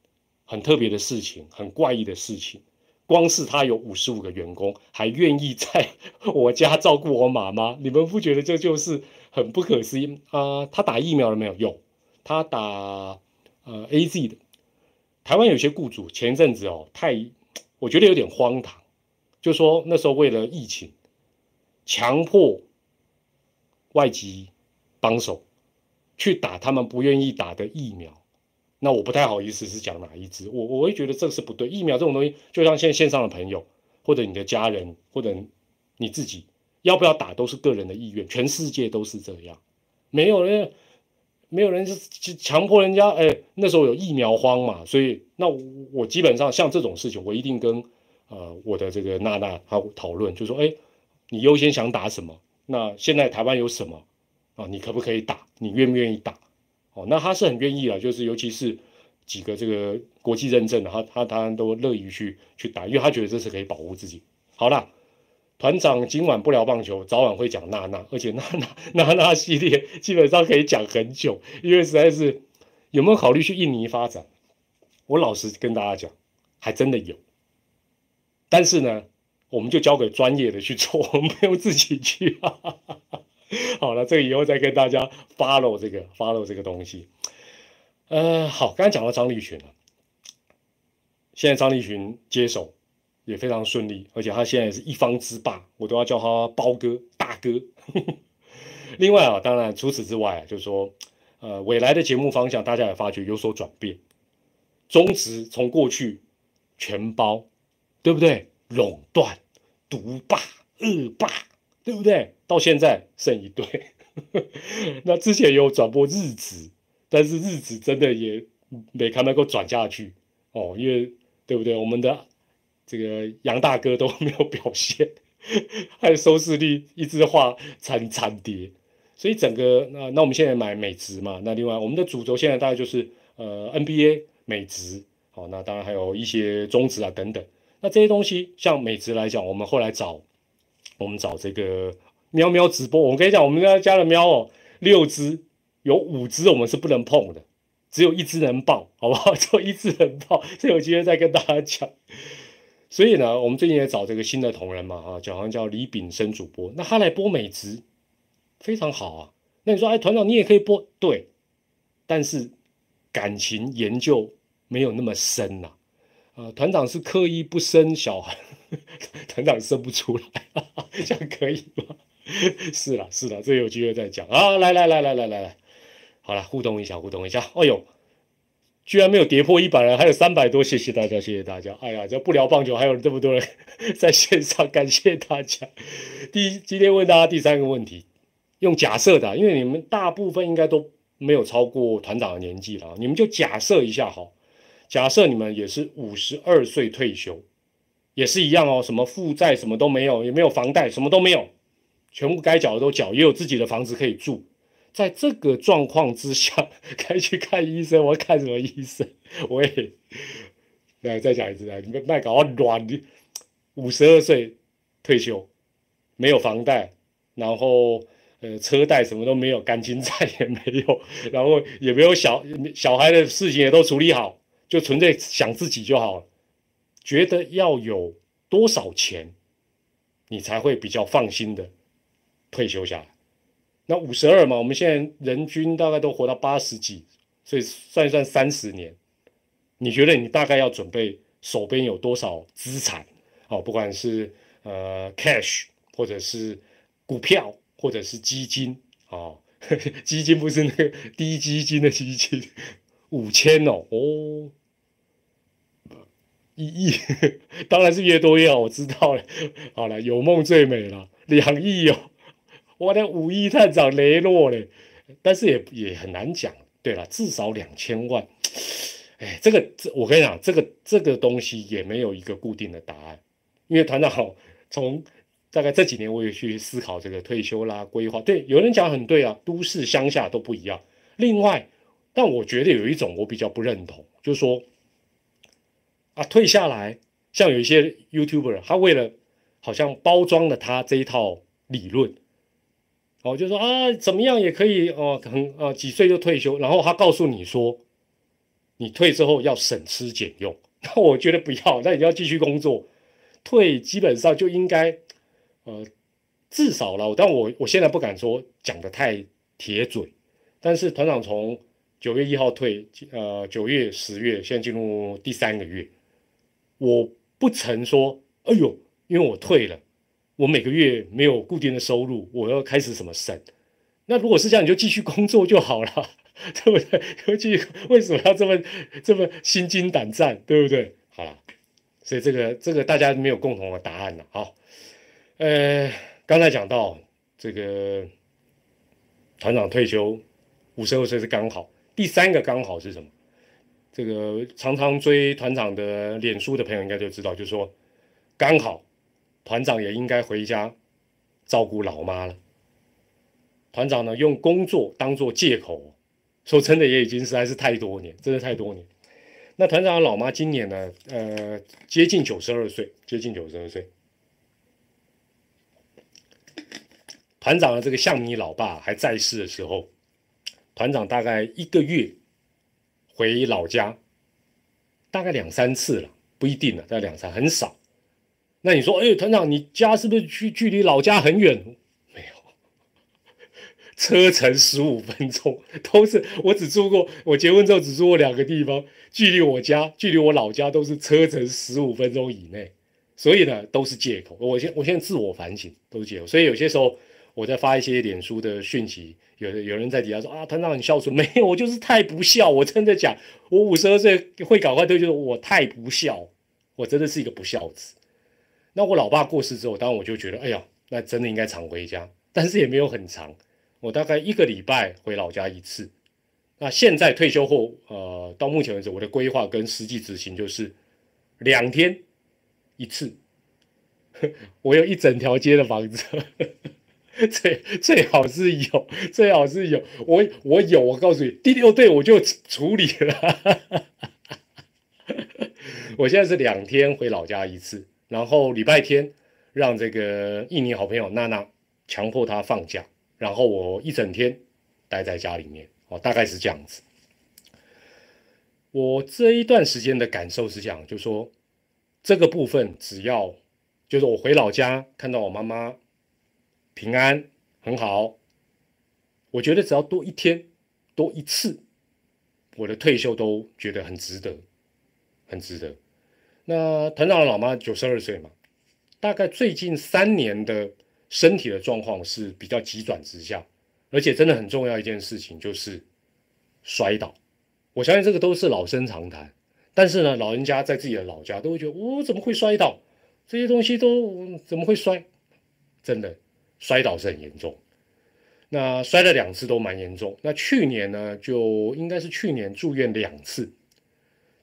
A: 很特别的事情，很怪异的事情。光是他有五十五个员工，还愿意在我家照顾我妈妈，你们不觉得这就是很不可思议啊？他打疫苗了没有？有，他打呃 A Z 的。台湾有些雇主前阵子哦，太我觉得有点荒唐，就说那时候为了疫情，强迫外籍帮手去打他们不愿意打的疫苗，那我不太好意思是讲哪一支，我我会觉得这是不对。疫苗这种东西，就像现线上的朋友或者你的家人或者你自己要不要打，都是个人的意愿，全世界都是这样，没有人。没有人是强迫人家，哎，那时候有疫苗荒嘛，所以那我我基本上像这种事情，我一定跟呃我的这个娜娜她讨论，就说，哎，你优先想打什么？那现在台湾有什么啊？你可不可以打？你愿不愿意打？哦，那他是很愿意啊，就是尤其是几个这个国际认证的，他他当然都乐于去去打，因为他觉得这是可以保护自己。好了。团长今晚不聊棒球，早晚会讲娜娜，而且娜娜娜娜系列基本上可以讲很久，因为实在是有没有考虑去印尼发展？我老实跟大家讲，还真的有。但是呢，我们就交给专业的去做，我们不用自己去。好了，这个以后再跟大家 follow 这个 follow 这个东西。呃，好，刚才讲到张立群了，现在张立群接手。也非常顺利，而且他现在是一方之霸，我都要叫他包哥、大哥。另外啊，当然除此之外，就是说，呃，未来的节目方向，大家也发觉有所转变。中职从过去全包，对不对？垄断、独霸、恶霸，对不对？到现在剩一对。那之前有转播日子，但是日子真的也没看能够转下去哦，因为对不对？我们的。这个杨大哥都没有表现，还有收视率一直画惨惨跌，所以整个那那我们现在买美职嘛，那另外我们的主轴现在大概就是呃 NBA 美职，好，那当然还有一些中职啊等等。那这些东西像美职来讲，我们后来找我们找这个喵喵直播，我跟你讲，我们家加了喵哦，六只有五只我们是不能碰的，只有一只能抱，好不好？就一只能抱，所以有机会再跟大家讲。所以呢，我们最近也找这个新的同仁嘛，啊，好像叫李炳生主播，那他来播美职，非常好啊。那你说，哎，团长你也可以播，对，但是感情研究没有那么深呐。呃，团长是刻意不生小孩，团长生不出来，这样可以吗？是了，是了，这有机会再讲啊。来来来来来来来，好了，互动一下，互动一下。哎呦。居然没有跌破一百人，还有三百多，谢谢大家，谢谢大家。哎呀，这不聊棒球，还有这么多人 在线上，感谢大家。第，今天问大家第三个问题，用假设的，因为你们大部分应该都没有超过团长的年纪了，你们就假设一下好，假设你们也是五十二岁退休，也是一样哦，什么负债什么都没有，也没有房贷，什么都没有，全部该缴的都缴，也有自己的房子可以住。在这个状况之下，该去看医生。我看什么医生？我也来再讲一次啊！你们卖搞软的，五十二岁退休，没有房贷，然后呃车贷什么都没有，感情债也没有，然后也没有小小孩的事情也都处理好，就纯粹想自己就好了。觉得要有多少钱，你才会比较放心的退休下来？那五十二嘛，我们现在人均大概都活到八十几，所以算一算三十年，你觉得你大概要准备手边有多少资产？哦，不管是呃 cash，或者是股票，或者是基金，哦，基金不是那个低基金的基金，五千哦，哦，一亿，当然是越多越好，我知道了。好了，有梦最美了，两亿哦，我的五亿探长雷诺嘞，但是也也很难讲。对了，至少两千万。哎，这个这我跟你讲，这个这个东西也没有一个固定的答案，因为团长从大概这几年我也去思考这个退休啦规划。对，有人讲很对啊，都市乡下都不一样。另外，但我觉得有一种我比较不认同，就是说啊，退下来，像有一些 YouTuber，他为了好像包装了他这一套理论。哦，就说啊，怎么样也可以哦，很呃几岁就退休，然后他告诉你说，你退之后要省吃俭用，那我觉得不要，那你要继续工作，退基本上就应该，呃，至少了，但我我现在不敢说讲的太铁嘴，但是团长从九月一号退，呃，九月、十月，现在进入第三个月，我不曾说，哎呦，因为我退了。我每个月没有固定的收入，我要开始什么省？那如果是这样，你就继续工作就好了，对不对？尤其为什么要这么这么心惊胆战，对不对？好了，所以这个这个大家没有共同的答案了。好，呃，刚才讲到这个团长退休五十二岁是刚好，第三个刚好是什么？这个常常追团长的脸书的朋友应该就知道，就是说刚好。团长也应该回家照顾老妈了。团长呢，用工作当做借口，说真的，也已经实在是太多年，真的太多年。那团长的老妈今年呢，呃，接近九十二岁，接近九十二岁。团长的这个向你老爸还在世的时候，团长大概一个月回老家，大概两三次了，不一定了，大概两三，很少。那你说，哎，团长，你家是不是距距离老家很远？没有，车程十五分钟，都是我只住过，我结婚之后只住过两个地方，距离我家，距离我老家都是车程十五分钟以内，所以呢，都是借口。我现我现在自我反省，都是借口。所以有些时候我在发一些脸书的讯息，有有人在底下说啊，团长你孝顺，没有，我就是太不孝。我真的讲，我五十二岁会搞快退休，我太不孝，我真的是一个不孝子。那我老爸过世之后，当然我就觉得，哎呀，那真的应该常回家，但是也没有很长，我大概一个礼拜回老家一次。那现在退休后，呃，到目前为止，我的规划跟实际执行就是两天一次。我有一整条街的房子，最最好是有，最好是有，我我有，我告诉你，第六队我就处理了。我现在是两天回老家一次。然后礼拜天让这个印尼好朋友娜娜强迫她放假，然后我一整天待在家里面，哦，大概是这样子。我这一段时间的感受是这样，就说这个部分只要就是我回老家看到我妈妈平安很好，我觉得只要多一天多一次，我的退休都觉得很值得，很值得。那团长的老妈九十二岁嘛，大概最近三年的身体的状况是比较急转直下，而且真的很重要一件事情就是摔倒。我相信这个都是老生常谈，但是呢，老人家在自己的老家都会觉得我怎么会摔倒？这些东西都怎么会摔？真的摔倒是很严重。那摔了两次都蛮严重。那去年呢，就应该是去年住院两次，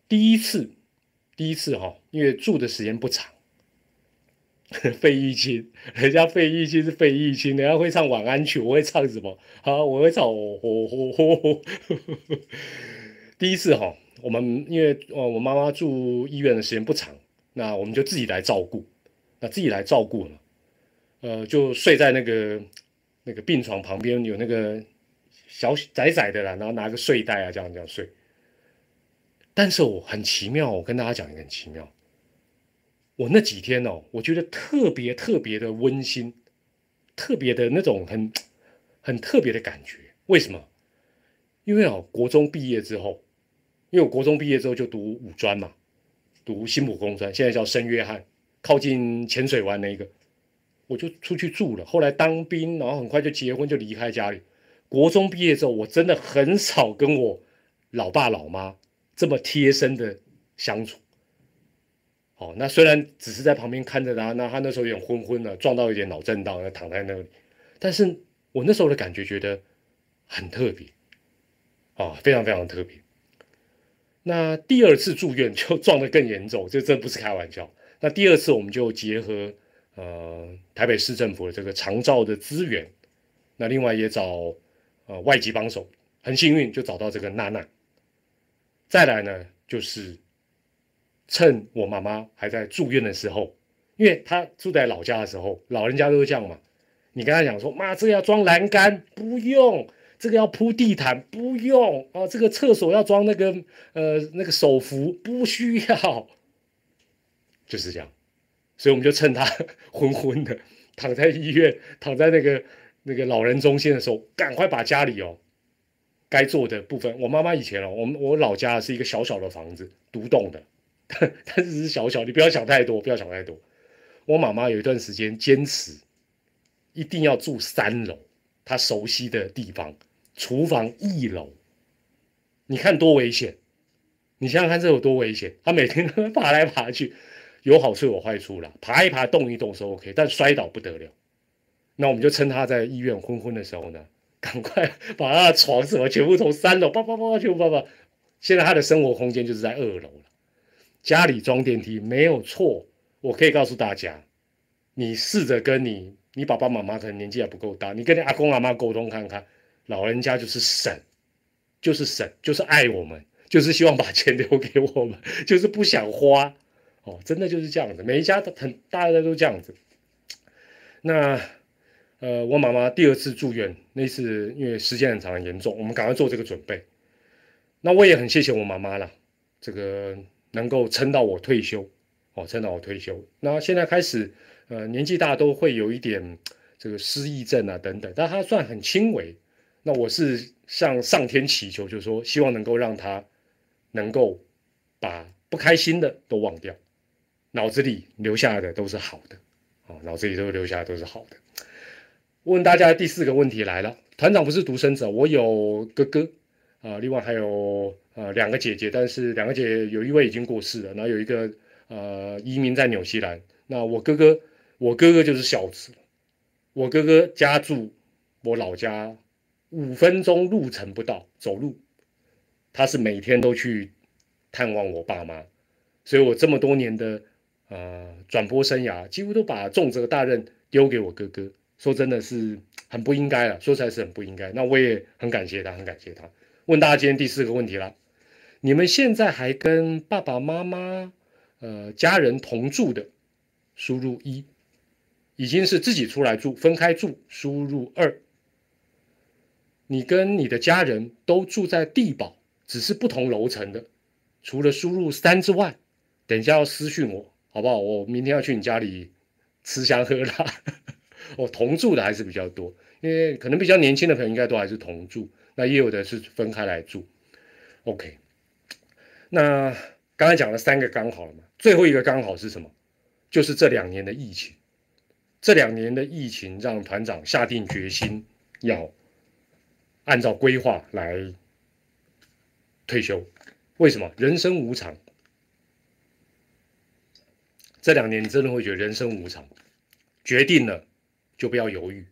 A: 第一次。第一次哈，因为住的时间不长，费玉清，人家费玉清是费玉清，人家会唱晚安曲，我会唱什么？好，我会唱。第一次哈，我们因为呃我妈妈住医院的时间不长，那我们就自己来照顾，那自己来照顾呢，呃，就睡在那个那个病床旁边有那个小窄窄的啦，然后拿个睡袋啊，这样这样睡。但是我很奇妙，我跟大家讲一个很奇妙。我那几天哦，我觉得特别特别的温馨，特别的那种很很特别的感觉。为什么？因为哦，国中毕业之后，因为我国中毕业之后就读五专嘛，读新浦工专，现在叫圣约翰，靠近浅水湾那个，我就出去住了。后来当兵，然后很快就结婚，就离开家里。国中毕业之后，我真的很少跟我老爸老妈。这么贴身的相处，哦，那虽然只是在旁边看着他，那他那时候有点昏昏的，撞到一点脑震荡，躺在那里。但是我那时候的感觉觉得很特别，啊，非常非常特别。那第二次住院就 撞得更严重，这真不是开玩笑。那第二次我们就结合呃台北市政府的这个长照的资源，那另外也找呃外籍帮手，很幸运就找到这个娜娜。再来呢，就是趁我妈妈还在住院的时候，因为她住在老家的时候，老人家都是这样嘛。你跟她讲说，妈，这个要装栏杆，不用。这个要铺地毯不用啊，这个厕所要装那个呃那个手扶不需要，就是这样，所以我们就趁他 昏昏的躺在医院，躺在那个那个老人中心的时候，赶快把家里哦该做的部分。我妈妈以前哦，我们我老家是一个小小的房子，独栋的，但是是小小，你不要想太多，不要想太多。我妈妈有一段时间坚持一定要住三楼，她熟悉的地方。厨房一楼，你看多危险！你想想看，这有多危险？他每天都爬来爬去，有好处有坏处啦。爬一爬、动一动是 OK，但摔倒不得了。那我们就趁他在医院昏昏的时候呢，赶快把他的床什么全部从三楼叭叭叭全部叭叭。现在他的生活空间就是在二楼了。家里装电梯没有错，我可以告诉大家，你试着跟你你爸爸妈妈可能年纪还不够大，你跟你阿公阿妈沟通看看。老人家就是省，就是省，就是爱我们，就是希望把钱留给我们，就是不想花，哦，真的就是这样子。每一家都很，大家都这样子。那，呃，我妈妈第二次住院，那次因为时间很长很严重，我们赶快做这个准备。那我也很谢谢我妈妈了，这个能够撑到我退休，哦，撑到我退休。那现在开始，呃，年纪大都会有一点这个失忆症啊等等，但她算很轻微。那我是向上天祈求，就是说，希望能够让他能够把不开心的都忘掉，脑子里留下的都是好的，啊，脑子里都留下来都是好的。问大家第四个问题来了，团长不是独生子，我有哥哥啊，另外还有呃两个姐姐，但是两个姐姐有一位已经过世了，然后有一个呃移民在纽西兰。那我哥哥，我哥哥就是孝子，我哥哥家住我老家。五分钟路程不到，走路，他是每天都去探望我爸妈，所以我这么多年的呃转播生涯，几乎都把重责大任丢给我哥哥。说真的是很不应该了，说出来是很不应该。那我也很感谢他，很感谢他。问大家今天第四个问题了：你们现在还跟爸爸妈妈呃家人同住的，输入一；已经是自己出来住，分开住，输入二。你跟你的家人都住在地堡，只是不同楼层的。除了输入三之外，等一下要私讯我，好不好？我明天要去你家里吃香喝辣。我同住的还是比较多，因为可能比较年轻的朋友应该都还是同住，那也有的是分开来住。OK，那刚才讲了三个刚好了嘛，最后一个刚好是什么？就是这两年的疫情。这两年的疫情让团长下定决心要。按照规划来退休，为什么？人生无常。这两年你真的会觉得人生无常，决定了就不要犹豫，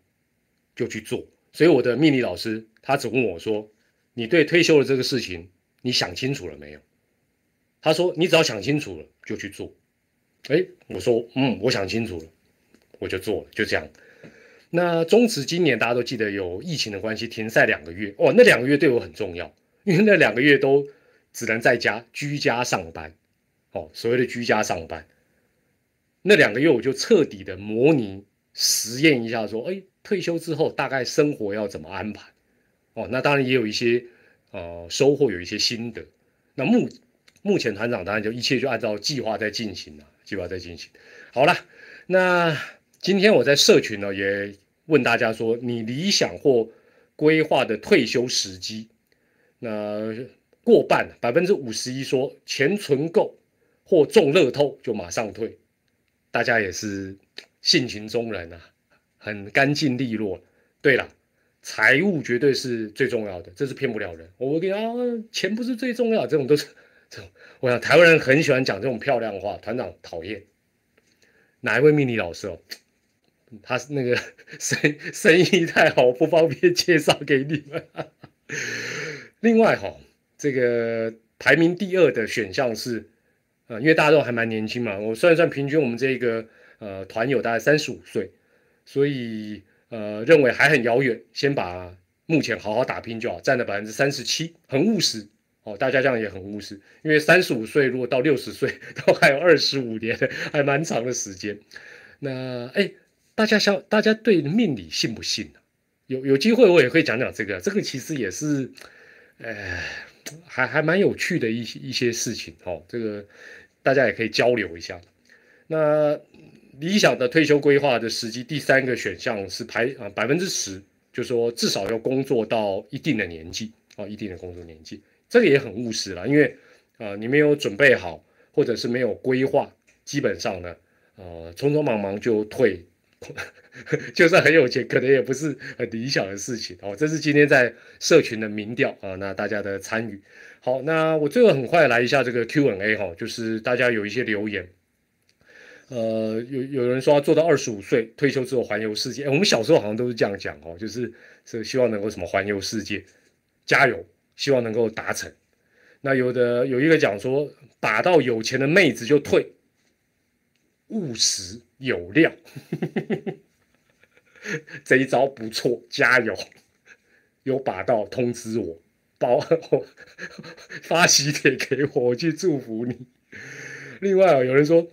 A: 就去做。所以我的命理老师他只问我说：“你对退休的这个事情，你想清楚了没有？”他说：“你只要想清楚了就去做。”哎，我说：“嗯，我想清楚了，我就做了，就这样。”那中职今年大家都记得有疫情的关系停赛两个月哦，那两个月对我很重要，因为那两个月都只能在家居家上班，哦，所谓的居家上班，那两个月我就彻底的模拟实验一下，说，哎，退休之后大概生活要怎么安排？哦，那当然也有一些呃收获，有一些心得。那目目前团长当然就一切就按照计划在进行了，计划在进行。好了，那。今天我在社群呢，也问大家说，你理想或规划的退休时机，那过半百分之五十一说钱存够或中乐透就马上退，大家也是性情中人啊，很干净利落。对了，财务绝对是最重要的，这是骗不了人。我跟你啊，钱不是最重要，这种都是 这种我想台湾人很喜欢讲这种漂亮话，团长讨厌。哪一位命理老师哦？他是那个 生生意太好，不方便介绍给你们。另外哈，这个排名第二的选项是，呃，因为大家都还蛮年轻嘛，我算一算，平均我们这个呃团友大概三十五岁，所以呃认为还很遥远，先把目前好好打拼就好，占了百分之三十七，很务实哦。大家这样也很务实，因为三十五岁如果到六十岁，都还有二十五年，还蛮长的时间。那哎。大家想，大家对命理信不信有有机会我也会讲讲这个，这个其实也是，呃，还还蛮有趣的一些一些事情哦。这个大家也可以交流一下。那理想的退休规划的时机，第三个选项是排啊百分之十，就说至少要工作到一定的年纪啊，一定的工作年纪，这个也很务实了，因为啊你没有准备好，或者是没有规划，基本上呢，呃匆匆忙忙就退。就算很有钱，可能也不是很理想的事情哦。这是今天在社群的民调啊，那大家的参与。好，那我最后很快来一下这个 Q&A 哈，就是大家有一些留言。呃，有有人说要做到二十五岁退休之后环游世界，我们小时候好像都是这样讲哦，就是是希望能够什么环游世界，加油，希望能够达成。那有的有一个讲说打到有钱的妹子就退，务实。有料，这一招不错，加油！有把到通知我，包发喜帖给我，我去祝福你。另外，有人说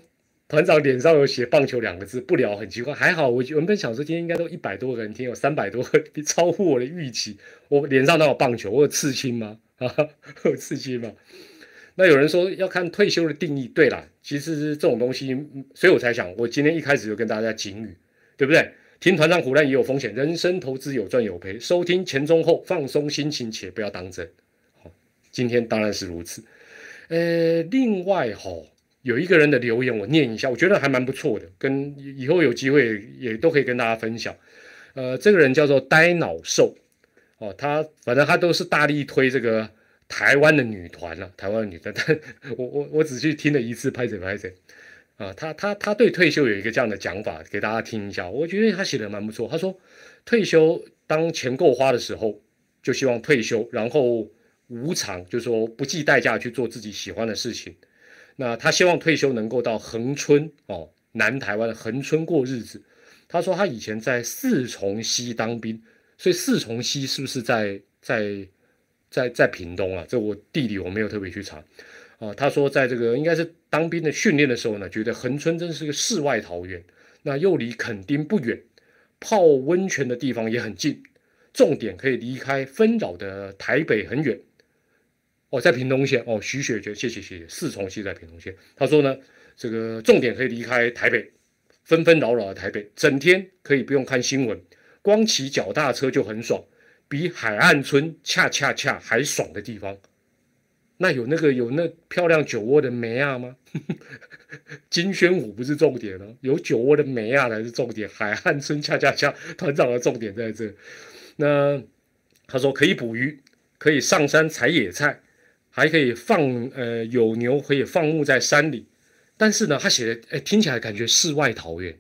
A: 团长脸上有写“棒球”两个字，不聊很奇怪。还好，我原本想说今天应该都一百多个人听，有三百多个，超乎我的预期。我脸上哪有棒球？我有刺青吗？啊，有刺青吗？那有人说要看退休的定义，对啦，其实这种东西，所以我才想，我今天一开始就跟大家警语，对不对？听团长胡乱也有风险，人生投资有赚有赔，收听前中后，放松心情，且不要当真。好，今天当然是如此。呃，另外哈，有一个人的留言我念一下，我觉得还蛮不错的，跟以后有机会也都可以跟大家分享。呃，这个人叫做呆脑兽，哦，他反正他都是大力推这个。台湾的女团了，台湾的女团，但 我我我只去听了一次，拍谁拍谁啊？他他他对退休有一个这样的讲法，给大家听一下。我觉得他写的蛮不错。他说，退休当钱够花的时候，就希望退休，然后无偿，就说不计代价去做自己喜欢的事情。那他希望退休能够到恒春哦，南台湾的恒春过日子。他说他以前在四重溪当兵，所以四重溪是不是在在？在在屏东啊，这我地理我没有特别去查啊。他说，在这个应该是当兵的训练的时候呢，觉得恒春真是个世外桃源，那又离垦丁不远，泡温泉的地方也很近，重点可以离开纷扰的台北很远。哦，在屏东县哦，徐雪觉，谢谢谢谢，四重溪在屏东县。他说呢，这个重点可以离开台北，纷纷扰扰的台北，整天可以不用看新闻，光骑脚踏车就很爽。比海岸村恰恰恰还爽的地方，那有那个有那漂亮酒窝的梅亚吗？金宣虎不是重点哦，有酒窝的梅亚才是重点。海岸村恰恰恰团长的重点在这。那他说可以捕鱼，可以上山采野菜，还可以放呃有牛可以放牧在山里。但是呢，他写的哎听起来感觉世外桃源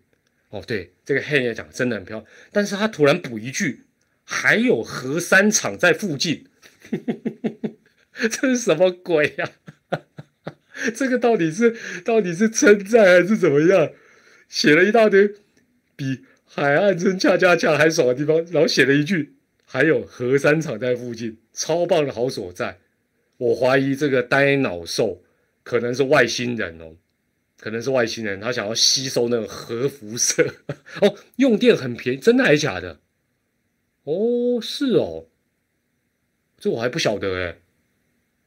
A: 哦。对，这个黑也讲真的很漂亮。但是他突然补一句。还有核三厂在附近，这是什么鬼呀？这个到底是到底是称赞还是怎么样？写了一大堆比海岸村恰恰恰还爽的地方，然后写了一句还有核三厂在附近，超棒的好所在。我怀疑这个呆脑兽可能是外星人哦，可能是外星人，他想要吸收那个核辐射 哦，用电很便宜，真的还是假的？哦，是哦，这我还不晓得哎，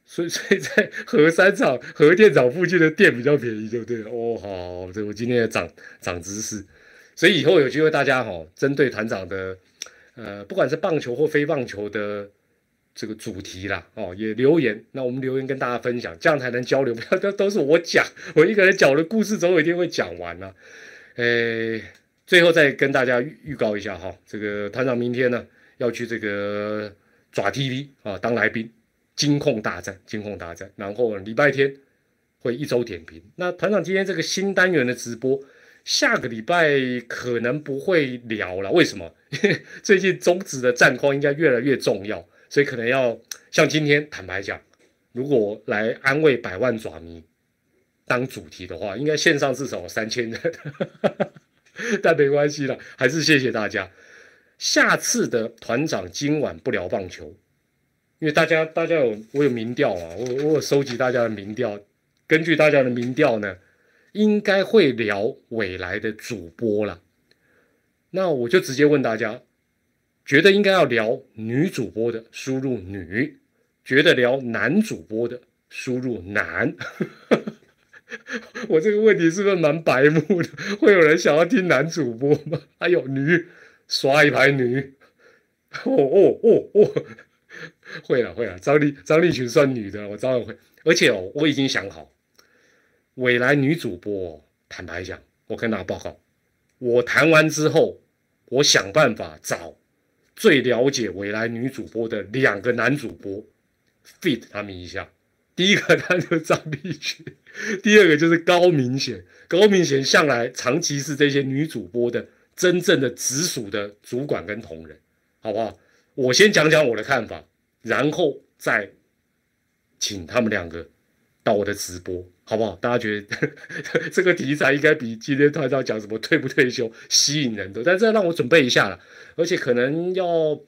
A: 所以 所以在核三厂、核电厂附近的电比较便宜，对不对？哦，好，这我今天也长长知识，所以以后有机会大家哈，针对团长的呃，不管是棒球或非棒球的这个主题啦，哦，也留言，那我们留言跟大家分享，这样才能交流，不要都都是我讲，我一个人讲的故事，总有一天会讲完了，诶。最后再跟大家预告一下哈，这个团长明天呢要去这个爪 TV 啊当来宾金控大战，金控大战。然后礼拜天会一周点评。那团长今天这个新单元的直播，下个礼拜可能不会聊了。为什么？因 为最近中职的战况应该越来越重要，所以可能要像今天坦白讲，如果来安慰百万爪迷当主题的话，应该线上至少三千人。但没关系了，还是谢谢大家。下次的团长今晚不聊棒球，因为大家大家有我有民调啊，我我有收集大家的民调，根据大家的民调呢，应该会聊未来的主播了。那我就直接问大家，觉得应该要聊女主播的，输入女；觉得聊男主播的，输入男。我这个问题是不是蛮白目的？会有人想要听男主播吗？还有女，刷一排女。哦哦哦哦，会了会了。张丽张丽群算女的，我早晚会。而且哦，我已经想好，未来女主播，坦白讲，我跟大家报告，我谈完之后，我想办法找最了解未来女主播的两个男主播，fit 他们一下。第一个他就张丽群。第二个就是高明贤，高明贤向来长期是这些女主播的真正的直属的主管跟同仁，好不好？我先讲讲我的看法，然后再请他们两个到我的直播，好不好？大家觉得 这个题材应该比今天团长讲什么退不退休吸引人的，但这让我准备一下了，而且可能要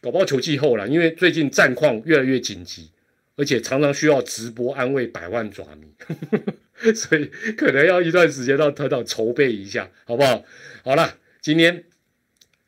A: 搞不好球季后了，因为最近战况越来越紧急。而且常常需要直播安慰百万爪迷，所以可能要一段时间让团长筹备一下，好不好？好了，今天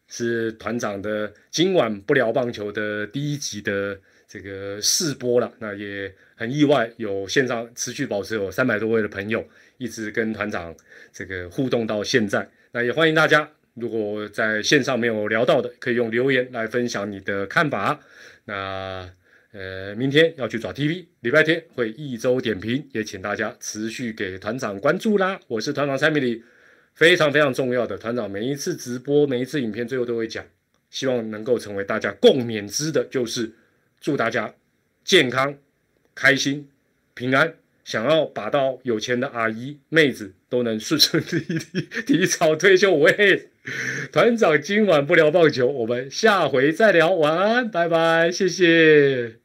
A: 是团长的今晚不聊棒球的第一集的这个试播了。那也很意外，有线上持续保持有三百多位的朋友一直跟团长这个互动到现在。那也欢迎大家，如果在线上没有聊到的，可以用留言来分享你的看法。那。呃，明天要去抓 TV，礼拜天会一周点评，也请大家持续给团长关注啦。我是团长蔡米里，非常非常重要的团长，每一次直播，每一次影片最后都会讲，希望能够成为大家共勉之的，就是祝大家健康、开心、平安。想要把到有钱的阿姨、妹子都能顺顺利利提早退休。喂，团长今晚不聊棒球，我们下回再聊。晚安，拜拜，谢谢。